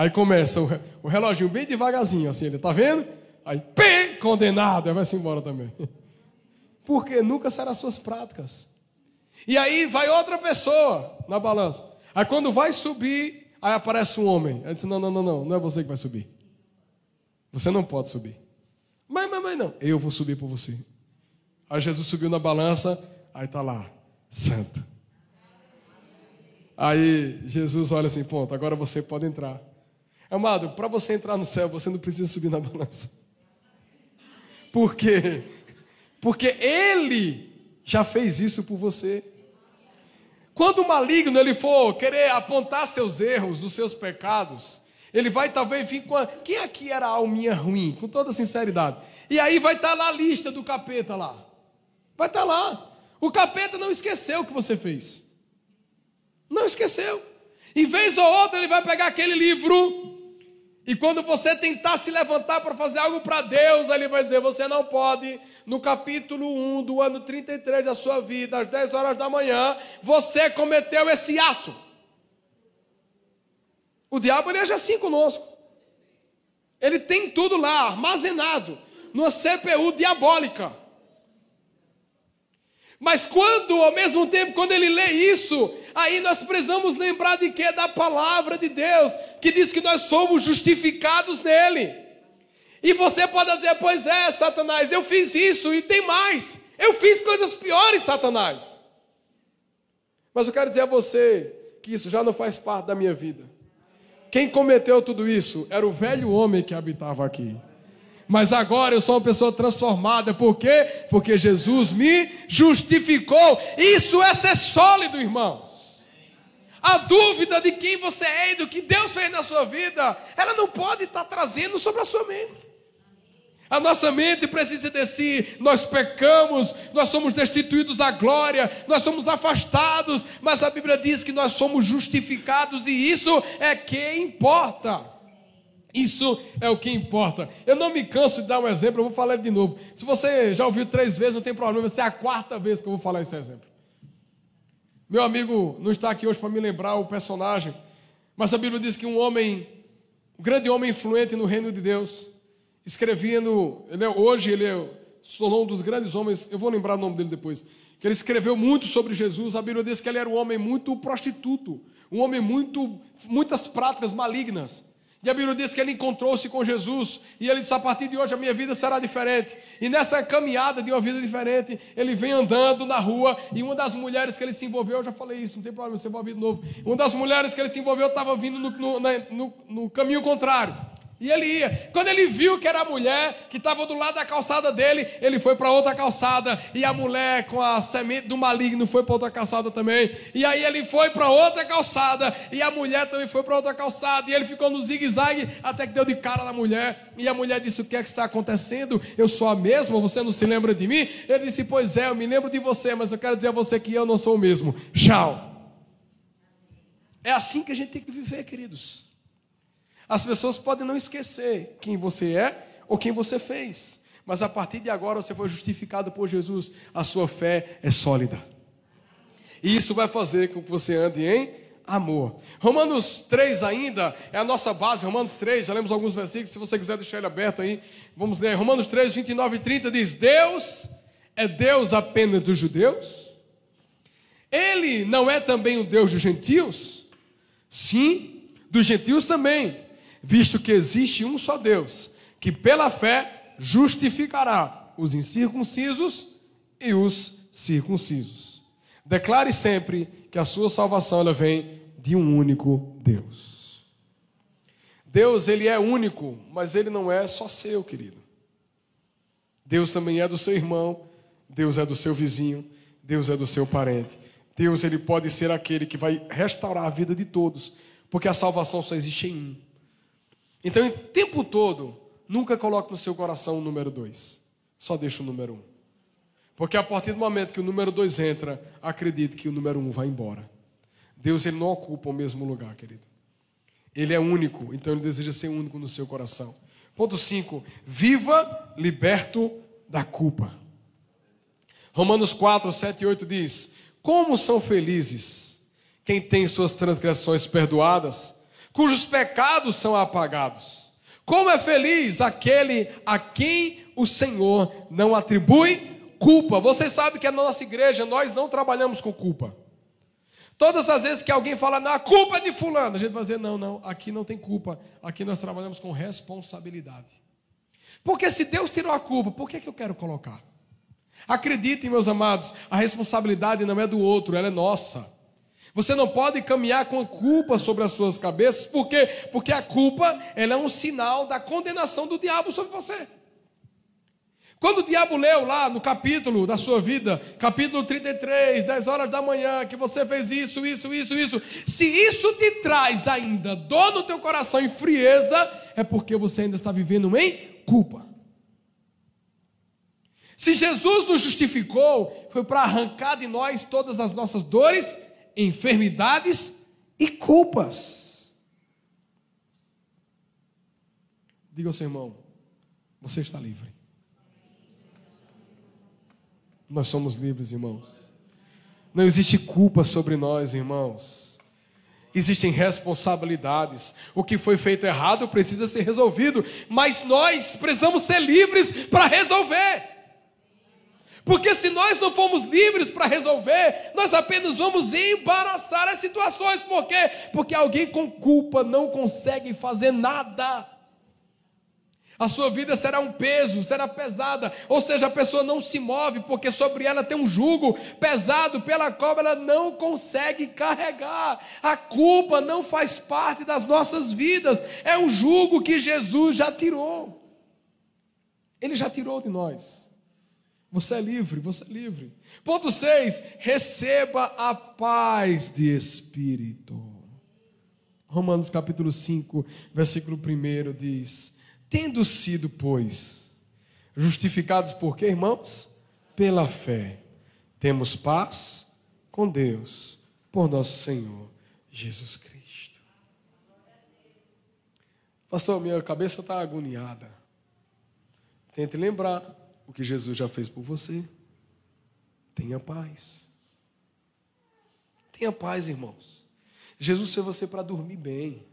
Aí começa o, o reloginho bem devagarzinho, assim, ele tá vendo? Aí, pim, condenado, aí vai-se embora também. porque nunca serão as suas práticas. E aí vai outra pessoa na balança. Aí quando vai subir, aí aparece um homem. Aí diz: Não, não, não, não, não é você que vai subir. Você não pode subir. Mas, mas, mas não, eu vou subir por você. Aí Jesus subiu na balança, aí está lá, santo. Aí Jesus olha assim: Ponto, agora você pode entrar. Amado, para você entrar no céu, você não precisa subir na balança. Por quê? porque ele já fez isso por você. Quando o maligno ele for querer apontar seus erros, os seus pecados, ele vai talvez vir com a... quem aqui era a alminha ruim, com toda sinceridade. E aí vai estar lá a lista do capeta lá. Vai estar tá lá. O capeta não esqueceu o que você fez. Não esqueceu. Em vez ou outra ele vai pegar aquele livro e quando você tentar se levantar para fazer algo para Deus, ele vai dizer: você não pode. No capítulo 1 do ano 33 da sua vida, às 10 horas da manhã, você cometeu esse ato. O diabo ele age assim conosco. Ele tem tudo lá armazenado numa CPU diabólica. Mas quando, ao mesmo tempo, quando ele lê isso, aí nós precisamos lembrar de que? Da palavra de Deus, que diz que nós somos justificados nele. E você pode dizer, pois é, Satanás, eu fiz isso e tem mais. Eu fiz coisas piores, Satanás. Mas eu quero dizer a você que isso já não faz parte da minha vida. Quem cometeu tudo isso era o velho homem que habitava aqui mas agora eu sou uma pessoa transformada. Por quê? Porque Jesus me justificou. Isso é ser sólido, irmãos. A dúvida de quem você é e do que Deus fez na sua vida, ela não pode estar trazendo sobre a sua mente. A nossa mente precisa de si, nós pecamos, nós somos destituídos da glória, nós somos afastados, mas a Bíblia diz que nós somos justificados e isso é que importa. Isso é o que importa. Eu não me canso de dar um exemplo, eu vou falar de novo. Se você já ouviu três vezes, não tem problema, essa é a quarta vez que eu vou falar esse exemplo. Meu amigo não está aqui hoje para me lembrar o personagem, mas a Bíblia diz que um homem, um grande homem influente no reino de Deus, escrevendo, ele é, hoje ele é, se tornou um dos grandes homens, eu vou lembrar o nome dele depois, que ele escreveu muito sobre Jesus. A Bíblia diz que ele era um homem muito prostituto, um homem muito, muitas práticas malignas. E a Bíblia diz que ele encontrou-se com Jesus e ele disse: a partir de hoje a minha vida será diferente. E nessa caminhada de uma vida diferente, ele vem andando na rua e uma das mulheres que ele se envolveu, eu já falei isso, não tem problema, você vai ouvir de novo. Uma das mulheres que ele se envolveu estava vindo no, no, no, no caminho contrário. E ele ia. Quando ele viu que era a mulher que estava do lado da calçada dele, ele foi para outra calçada. E a mulher com a semente do maligno foi para outra calçada também. E aí ele foi para outra calçada. E a mulher também foi para outra calçada. E ele ficou no zigue-zague até que deu de cara na mulher. E a mulher disse: O que é que está acontecendo? Eu sou a mesma? Você não se lembra de mim? Ele disse: Pois é, eu me lembro de você, mas eu quero dizer a você que eu não sou o mesmo. Tchau. É assim que a gente tem que viver, queridos. As pessoas podem não esquecer quem você é ou quem você fez, mas a partir de agora você foi justificado por Jesus, a sua fé é sólida. E isso vai fazer com que você ande em amor. Romanos 3 ainda é a nossa base, Romanos 3, já lemos alguns versículos, se você quiser deixar ele aberto aí, vamos ler. Romanos 3, 29 e 30 diz: Deus é Deus apenas dos judeus? Ele não é também o Deus dos gentios? Sim, dos gentios também visto que existe um só Deus, que pela fé justificará os incircuncisos e os circuncisos. Declare sempre que a sua salvação ela vem de um único Deus. Deus, ele é único, mas ele não é só seu, querido. Deus também é do seu irmão, Deus é do seu vizinho, Deus é do seu parente. Deus ele pode ser aquele que vai restaurar a vida de todos, porque a salvação só existe em um. Então, o tempo todo, nunca coloque no seu coração o número dois. Só deixa o número um. Porque a partir do momento que o número dois entra, acredite que o número um vai embora. Deus ele não ocupa o mesmo lugar, querido. Ele é único, então ele deseja ser único no seu coração. Ponto 5. Viva liberto da culpa. Romanos 4, 7 e 8 diz: Como são felizes quem tem suas transgressões perdoadas, cujos pecados são apagados. Como é feliz aquele a quem o Senhor não atribui culpa. Você sabe que na nossa igreja nós não trabalhamos com culpa. Todas as vezes que alguém fala, não, a culpa é de fulano, a gente vai dizer, não, não, aqui não tem culpa, aqui nós trabalhamos com responsabilidade. Porque se Deus tirou a culpa, por que, que eu quero colocar? Acreditem, meus amados, a responsabilidade não é do outro, ela é nossa. Você não pode caminhar com culpa sobre as suas cabeças, por quê? Porque a culpa ela é um sinal da condenação do diabo sobre você. Quando o diabo leu lá no capítulo da sua vida, capítulo 33, 10 horas da manhã, que você fez isso, isso, isso, isso, se isso te traz ainda dor no teu coração e frieza, é porque você ainda está vivendo em culpa. Se Jesus nos justificou, foi para arrancar de nós todas as nossas dores, enfermidades e culpas. Diga ao seu irmão: você está livre. Nós somos livres, irmãos. Não existe culpa sobre nós, irmãos. Existem responsabilidades. O que foi feito errado precisa ser resolvido, mas nós precisamos ser livres para resolver. Porque se nós não formos livres para resolver, nós apenas vamos embaraçar as situações. Por quê? Porque alguém com culpa não consegue fazer nada a sua vida será um peso, será pesada, ou seja, a pessoa não se move porque sobre ela tem um jugo pesado pela qual ela não consegue carregar. A culpa não faz parte das nossas vidas, é um jugo que Jesus já tirou. Ele já tirou de nós. Você é livre, você é livre. Ponto 6: receba a paz de espírito. Romanos capítulo 5, versículo 1 diz: Tendo sido, pois, justificados por quê, irmãos? Pela fé, temos paz com Deus, por nosso Senhor Jesus Cristo. Pastor, minha cabeça está agoniada. Tente lembrar o que Jesus já fez por você. Tenha paz. Tenha paz, irmãos. Jesus fez você para dormir bem.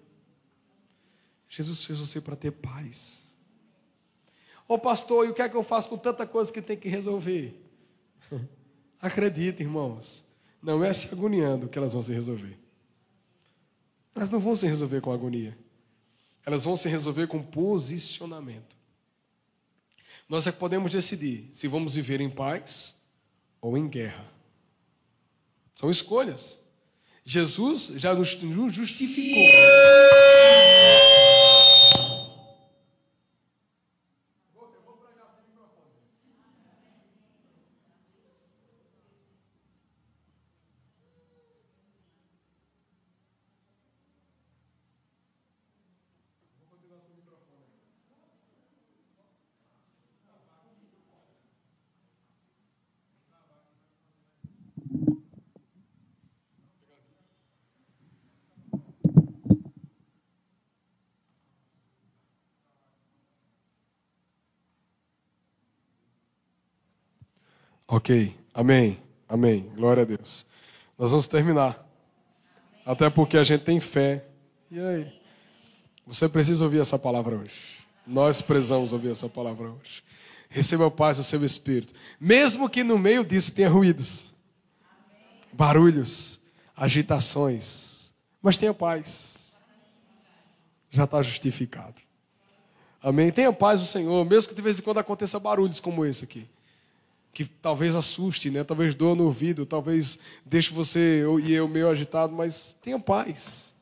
Jesus fez você para ter paz. Ô oh, pastor, e o que é que eu faço com tanta coisa que tem que resolver? Acredite, irmãos, não é se agoniando que elas vão se resolver. Elas não vão se resolver com agonia. Elas vão se resolver com posicionamento. Nós é que podemos decidir se vamos viver em paz ou em guerra. São escolhas. Jesus já nos justificou. Ok, amém, amém, glória a Deus. Nós vamos terminar. Até porque a gente tem fé. E aí? Você precisa ouvir essa palavra hoje. Nós precisamos ouvir essa palavra hoje. Receba a paz do seu espírito. Mesmo que no meio disso tenha ruídos, barulhos, agitações. Mas tenha paz. Já está justificado. Amém? Tenha paz do Senhor, mesmo que de vez em quando aconteça barulhos como esse aqui que talvez assuste, né? talvez doa no ouvido, talvez deixe você e eu meio agitado, mas tenha paz.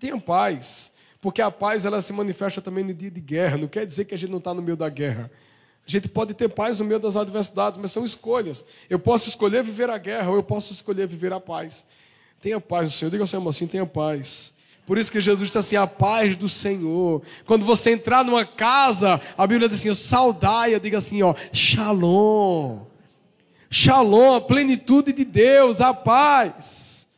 Tenha paz. Porque a paz ela se manifesta também no dia de guerra. Não quer dizer que a gente não está no meio da guerra. A gente pode ter paz no meio das adversidades, mas são escolhas. Eu posso escolher viver a guerra ou eu posso escolher viver a paz. Tenha paz no Senhor. Diga ao Senhor assim: tenha paz. Por isso que Jesus disse assim: a paz do Senhor. Quando você entrar numa casa, a Bíblia diz assim: saudai, diga assim, ó, shalom. Shalom, a plenitude de Deus, a paz.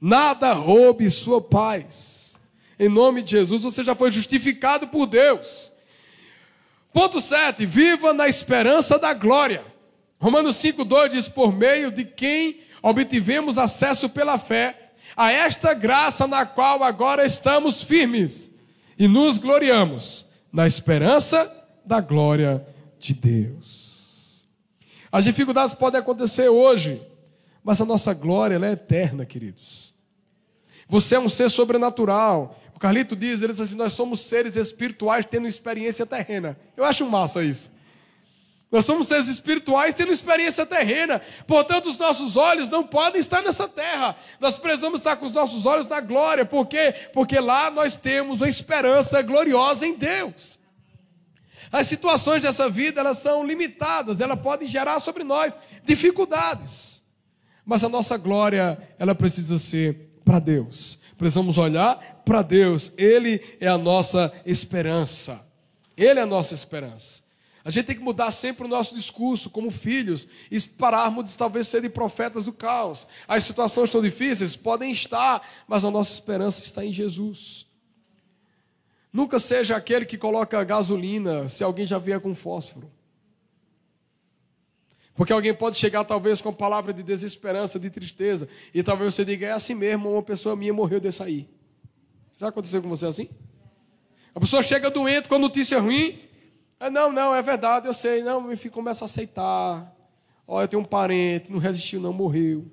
Nada roube sua paz. Em nome de Jesus, você já foi justificado por Deus. Ponto 7. Viva na esperança da glória. Romanos 5,2 diz: Por meio de quem obtivemos acesso pela fé a esta graça na qual agora estamos firmes e nos gloriamos na esperança da glória de Deus. As dificuldades podem acontecer hoje, mas a nossa glória é eterna, queridos. Você é um ser sobrenatural. O Carlito diz, ele diz assim, nós somos seres espirituais tendo experiência terrena. Eu acho massa isso. Nós somos seres espirituais tendo experiência terrena. Portanto, os nossos olhos não podem estar nessa terra. Nós precisamos estar com os nossos olhos na glória. Por quê? Porque lá nós temos uma esperança gloriosa em Deus. As situações dessa vida, elas são limitadas, elas podem gerar sobre nós dificuldades. Mas a nossa glória, ela precisa ser para Deus. Precisamos olhar para Deus. Ele é a nossa esperança. Ele é a nossa esperança. A gente tem que mudar sempre o nosso discurso como filhos e pararmos de talvez serem profetas do caos. As situações estão difíceis? Podem estar, mas a nossa esperança está em Jesus. Nunca seja aquele que coloca gasolina se alguém já vier com fósforo. Porque alguém pode chegar talvez com palavra de desesperança, de tristeza, e talvez você diga, é assim mesmo, uma pessoa minha morreu desse aí. Já aconteceu com você assim? A pessoa chega doente com a notícia ruim, é, não, não, é verdade, eu sei. Não, filho começa a aceitar. Olha, eu tenho um parente, não resistiu, não, morreu.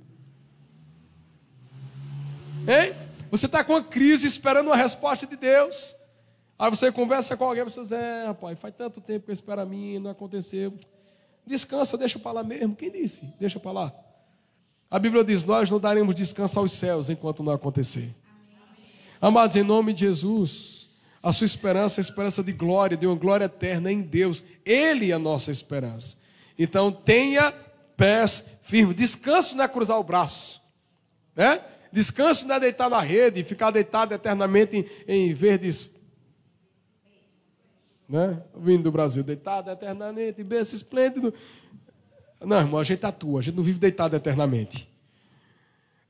Hein? Você está com uma crise esperando uma resposta de Deus. Aí você conversa com alguém, você diz, é, rapaz, faz tanto tempo que eu espero a mim, não aconteceu. Descansa, deixa para lá mesmo. Quem disse? Deixa para lá. A Bíblia diz: Nós não daremos descanso aos céus enquanto não acontecer. Amados, em nome de Jesus, a sua esperança é a esperança de glória, de uma glória eterna em Deus. Ele é a nossa esperança. Então tenha pés firmes. Descanso não é cruzar o braço. Né? Descanso não é deitar na rede e ficar deitado eternamente em, em verdes. Né? Vindo do Brasil, deitado eternamente, berço esplêndido. Não, irmão, a gente atua, a gente não vive deitado eternamente.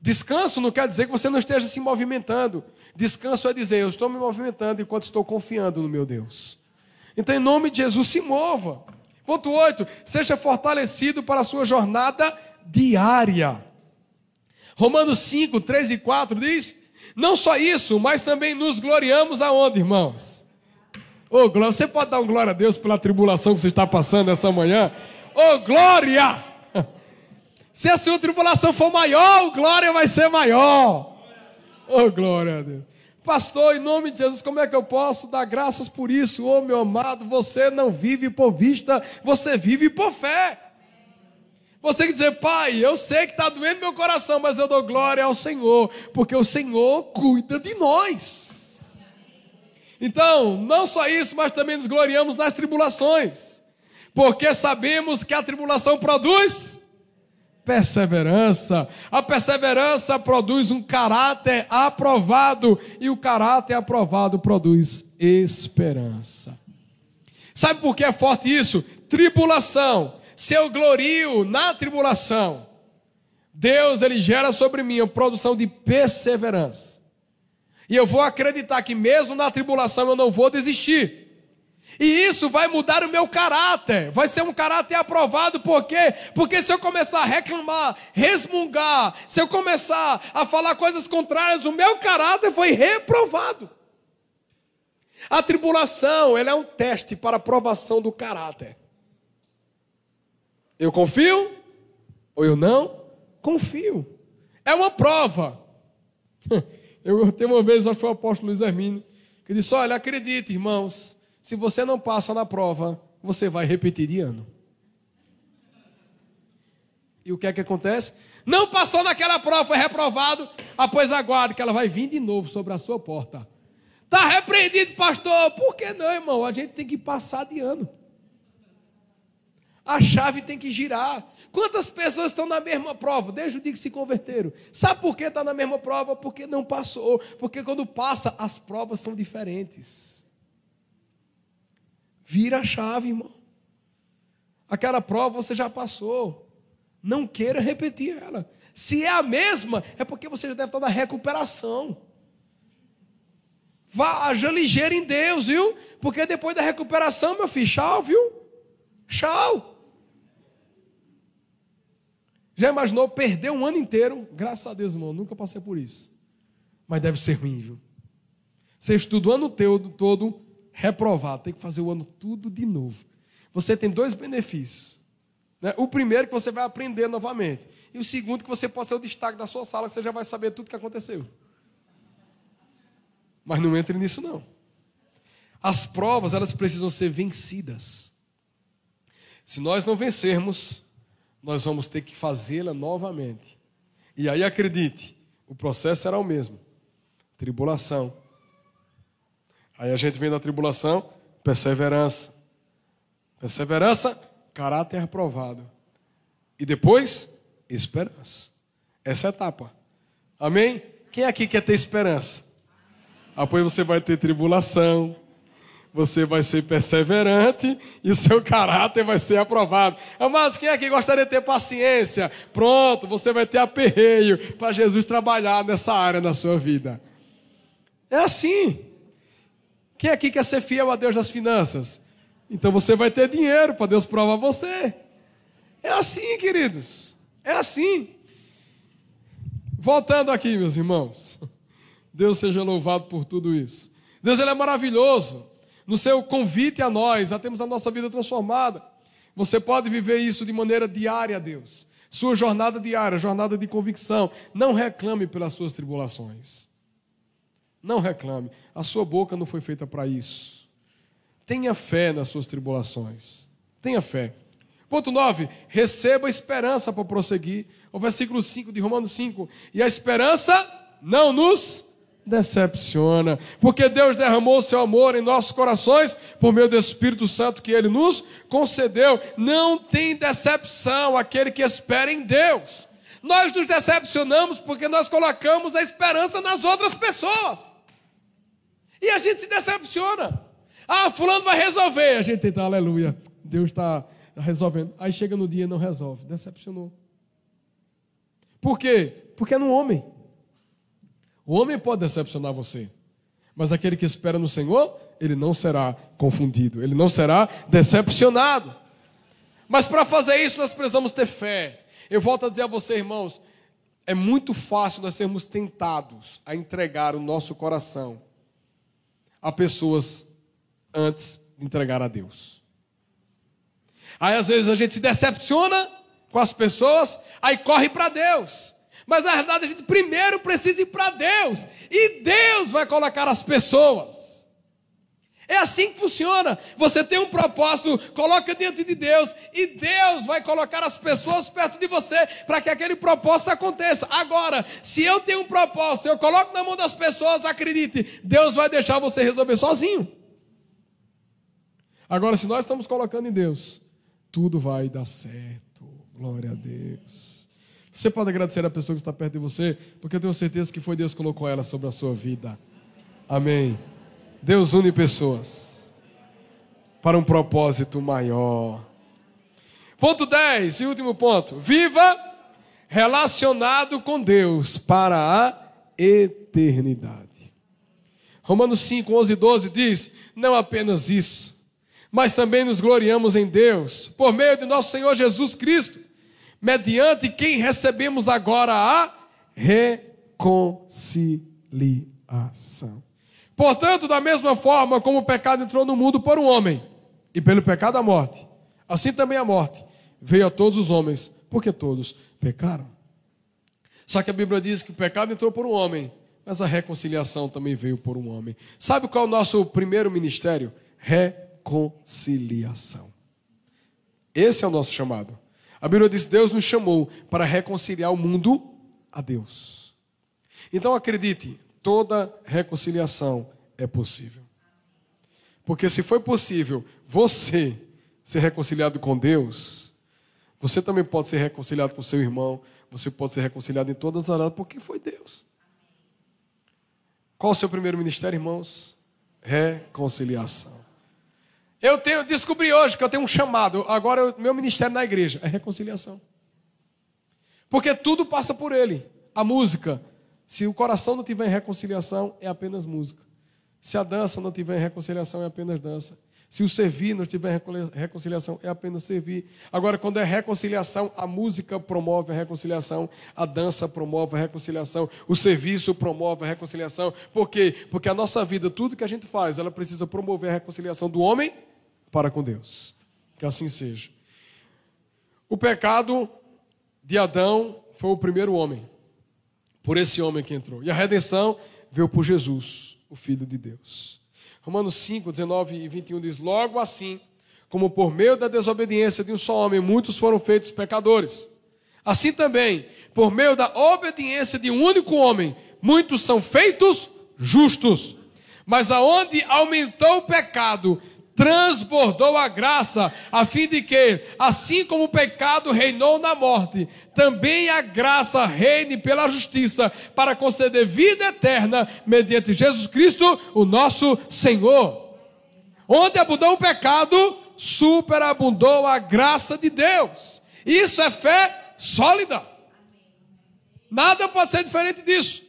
Descanso não quer dizer que você não esteja se movimentando. Descanso é dizer, eu estou me movimentando enquanto estou confiando no meu Deus. Então, em nome de Jesus, se mova. Ponto 8. Seja fortalecido para a sua jornada diária. Romanos 5, 3 e 4 diz: Não só isso, mas também nos gloriamos aonde, irmãos? Ô, oh, glória, você pode dar um glória a Deus pela tribulação que você está passando essa manhã? Ô, oh, glória! Se a sua tribulação for maior, o glória vai ser maior. Oh, glória a Deus. Pastor, em nome de Jesus, como é que eu posso dar graças por isso? Oh, meu amado, você não vive por vista, você vive por fé. Você que dizer, Pai, eu sei que está doendo meu coração, mas eu dou glória ao Senhor, porque o Senhor cuida de nós. Então, não só isso, mas também nos gloriamos nas tribulações, porque sabemos que a tribulação produz perseverança. A perseverança produz um caráter aprovado e o caráter aprovado produz esperança. Sabe por que é forte isso? Tribulação. Se eu glorio na tribulação, Deus ele gera sobre mim a produção de perseverança. E eu vou acreditar que mesmo na tribulação eu não vou desistir. E isso vai mudar o meu caráter. Vai ser um caráter aprovado, por quê? Porque se eu começar a reclamar, resmungar, se eu começar a falar coisas contrárias, o meu caráter foi reprovado. A tribulação, ela é um teste para a aprovação do caráter. Eu confio ou eu não confio. É uma prova. Eu tenho uma vez, acho que foi o apóstolo Luiz Hermínio, que disse: Olha, acredite, irmãos, se você não passa na prova, você vai repetir de ano. E o que é que acontece? Não passou naquela prova, foi reprovado. Após aguarde que ela vai vir de novo sobre a sua porta. Está repreendido, pastor. Por que não, irmão? A gente tem que passar de ano. A chave tem que girar. Quantas pessoas estão na mesma prova desde o dia que se converteram? Sabe por que está na mesma prova? Porque não passou. Porque quando passa, as provas são diferentes. Vira a chave, irmão. Aquela prova você já passou. Não queira repetir ela. Se é a mesma, é porque você já deve estar na recuperação. Vá, haja ligeiro em Deus, viu? Porque depois da recuperação, meu filho, tchau, viu? Tchau. Já imaginou perder um ano inteiro? Graças a Deus, irmão, nunca passei por isso. Mas deve ser ruim, viu? Você estuda o ano todo, todo reprovado, tem que fazer o ano tudo de novo. Você tem dois benefícios. Né? O primeiro que você vai aprender novamente. E o segundo que você pode ser o destaque da sua sala, que você já vai saber tudo o que aconteceu. Mas não entre nisso não. As provas, elas precisam ser vencidas. Se nós não vencermos, nós vamos ter que fazê-la novamente. E aí acredite, o processo será o mesmo. Tribulação. Aí a gente vem da tribulação, perseverança. Perseverança, caráter aprovado. E depois, esperança. Essa é a etapa. Amém? Quem aqui quer ter esperança? Depois você vai ter tribulação, você vai ser perseverante e o seu caráter vai ser aprovado. Amados, quem aqui gostaria de ter paciência? Pronto, você vai ter aperreio para Jesus trabalhar nessa área na sua vida. É assim. Quem aqui quer ser fiel a Deus das finanças? Então você vai ter dinheiro para Deus provar você. É assim, queridos. É assim. Voltando aqui, meus irmãos. Deus seja louvado por tudo isso. Deus ele é maravilhoso. No seu convite a nós, a termos a nossa vida transformada. Você pode viver isso de maneira diária, Deus. Sua jornada diária, jornada de convicção. Não reclame pelas suas tribulações. Não reclame. A sua boca não foi feita para isso. Tenha fé nas suas tribulações. Tenha fé. Ponto 9. Receba esperança para prosseguir. O versículo 5 de Romanos 5. E a esperança não nos decepciona, porque Deus derramou seu amor em nossos corações por meio do Espírito Santo que ele nos concedeu. Não tem decepção aquele que espera em Deus. Nós nos decepcionamos porque nós colocamos a esperança nas outras pessoas. E a gente se decepciona. Ah, fulano vai resolver. A gente tenta, aleluia. Deus está resolvendo. Aí chega no dia e não resolve. Decepcionou. Por quê? Porque é no homem. O homem pode decepcionar você, mas aquele que espera no Senhor, ele não será confundido, ele não será decepcionado. Mas para fazer isso, nós precisamos ter fé. Eu volto a dizer a você, irmãos, é muito fácil nós sermos tentados a entregar o nosso coração a pessoas antes de entregar a Deus. Aí às vezes a gente se decepciona com as pessoas, aí corre para Deus. Mas na verdade a gente primeiro precisa ir para Deus. E Deus vai colocar as pessoas. É assim que funciona. Você tem um propósito, coloca diante de Deus e Deus vai colocar as pessoas perto de você para que aquele propósito aconteça. Agora, se eu tenho um propósito, eu coloco na mão das pessoas, acredite, Deus vai deixar você resolver sozinho. Agora, se nós estamos colocando em Deus, tudo vai dar certo. Glória a Deus. Você pode agradecer a pessoa que está perto de você, porque eu tenho certeza que foi Deus que colocou ela sobre a sua vida. Amém. Deus une pessoas para um propósito maior. Ponto 10, e último ponto. Viva relacionado com Deus para a eternidade. Romanos 5, 11 e 12 diz: Não apenas isso, mas também nos gloriamos em Deus, por meio de nosso Senhor Jesus Cristo mediante quem recebemos agora a reconciliação. Portanto, da mesma forma como o pecado entrou no mundo por um homem, e pelo pecado a morte, assim também a morte veio a todos os homens, porque todos pecaram. Só que a Bíblia diz que o pecado entrou por um homem, mas a reconciliação também veio por um homem. Sabe qual é o nosso primeiro ministério? Reconciliação. Esse é o nosso chamado. A Bíblia diz: Deus nos chamou para reconciliar o mundo a Deus. Então acredite, toda reconciliação é possível. Porque se foi possível você ser reconciliado com Deus, você também pode ser reconciliado com seu irmão, você pode ser reconciliado em todas as áreas, porque foi Deus. Qual o seu primeiro ministério, irmãos? Reconciliação. Eu tenho, descobri hoje que eu tenho um chamado. Agora, o meu ministério na igreja é reconciliação. Porque tudo passa por ele. A música, se o coração não tiver em reconciliação, é apenas música. Se a dança não tiver em reconciliação, é apenas dança. Se o servir não tiver reconciliação, é apenas servir. Agora, quando é reconciliação, a música promove a reconciliação, a dança promove a reconciliação, o serviço promove a reconciliação. Por quê? Porque a nossa vida, tudo que a gente faz, ela precisa promover a reconciliação do homem para com Deus. Que assim seja. O pecado de Adão foi o primeiro homem, por esse homem que entrou. E a redenção veio por Jesus, o Filho de Deus. Romanos 5, 19 e 21 diz: Logo assim, como por meio da desobediência de um só homem, muitos foram feitos pecadores. Assim também, por meio da obediência de um único homem, muitos são feitos justos. Mas aonde aumentou o pecado, transbordou a graça, a fim de que, assim como o pecado reinou na morte, também a graça reine pela justiça, para conceder vida eterna mediante Jesus Cristo, o nosso Senhor. Onde abundou o pecado, superabundou a graça de Deus. Isso é fé sólida. Nada pode ser diferente disso.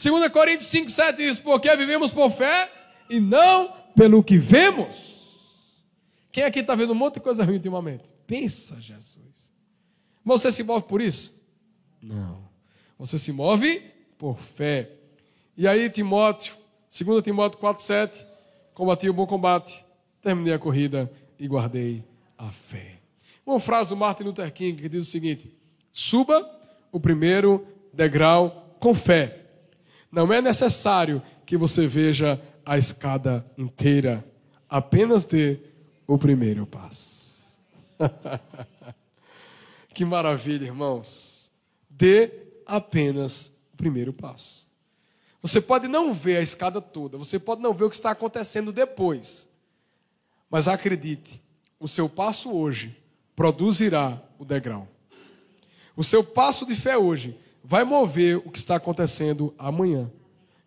2 Coríntios 5, 7 diz: Porque vivemos por fé e não pelo que vemos. Quem aqui está vendo um monte de coisa ruim ultimamente? Pensa, Jesus. Você se move por isso? Não. Você se move por fé. E aí, Timóteo, 2 Timóteo 4,7, combati o bom combate, terminei a corrida e guardei a fé. Uma frase do Martin Luther King que diz o seguinte: suba o primeiro degrau com fé. Não é necessário que você veja a escada inteira, apenas dê o primeiro passo. que maravilha, irmãos. Dê apenas o primeiro passo. Você pode não ver a escada toda, você pode não ver o que está acontecendo depois. Mas acredite, o seu passo hoje produzirá o degrau. O seu passo de fé hoje vai mover o que está acontecendo amanhã.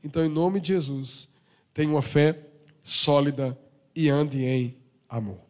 Então, em nome de Jesus, tenha uma fé sólida e ande em amor.